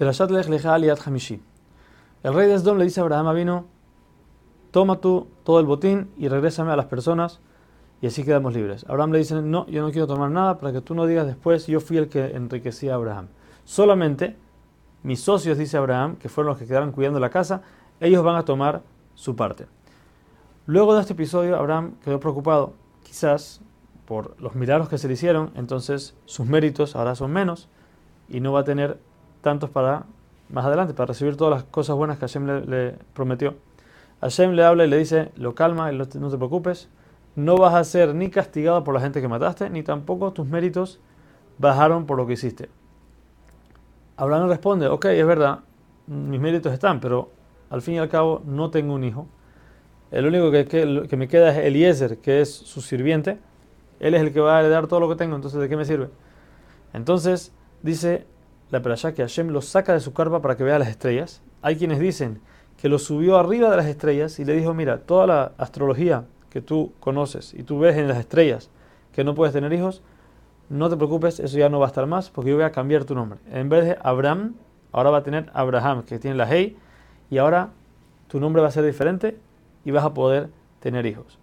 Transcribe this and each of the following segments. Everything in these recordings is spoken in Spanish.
Perashat Lech Lecha Hamishi. El rey de Esdom le dice a Abraham vino, toma tú todo el botín y regrésame a las personas y así quedamos libres. Abraham le dice, no, yo no quiero tomar nada para que tú no digas después, yo fui el que enriquecía a Abraham. Solamente mis socios, dice Abraham, que fueron los que quedaron cuidando la casa, ellos van a tomar su parte. Luego de este episodio, Abraham quedó preocupado, quizás por los milagros que se le hicieron, entonces sus méritos ahora son menos y no va a tener tantos para más adelante, para recibir todas las cosas buenas que Hashem le, prometió. Hashem le habla y le dice, lo calma, no te preocupes, no vas a ser ni castigado por la gente que mataste, ni tampoco tus méritos bajaron por lo que hiciste. Abraham responde, ok, es verdad, mis méritos están, pero al fin y al cabo no tengo un hijo. El único que, que, me queda es Eliezer, que es su sirviente. Él es el que va a heredar todo lo que tengo, entonces ¿de qué me sirve? Entonces dice la perashá que Hashem lo saca de su carpa para que vea las estrellas. Hay quienes dicen que lo subió arriba de las estrellas y le dijo, mira, toda la astrología que tú conoces y tú ves en las estrellas que no puedes tener hijos, no te preocupes, eso ya no va a estar más porque yo voy a cambiar tu nombre. En vez de Abraham, ahora va a tener Abraham, que tiene la Hey, y ahora tu nombre va a ser diferente y vas a poder tener hijos.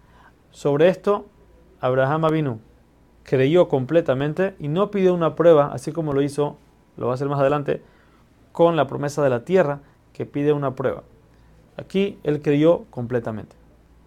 Sobre esto, Abraham Avinu creyó completamente y no pidió una prueba, así como lo hizo lo va a hacer más adelante, con la promesa de la tierra que pide una prueba. Aquí él creyó completamente.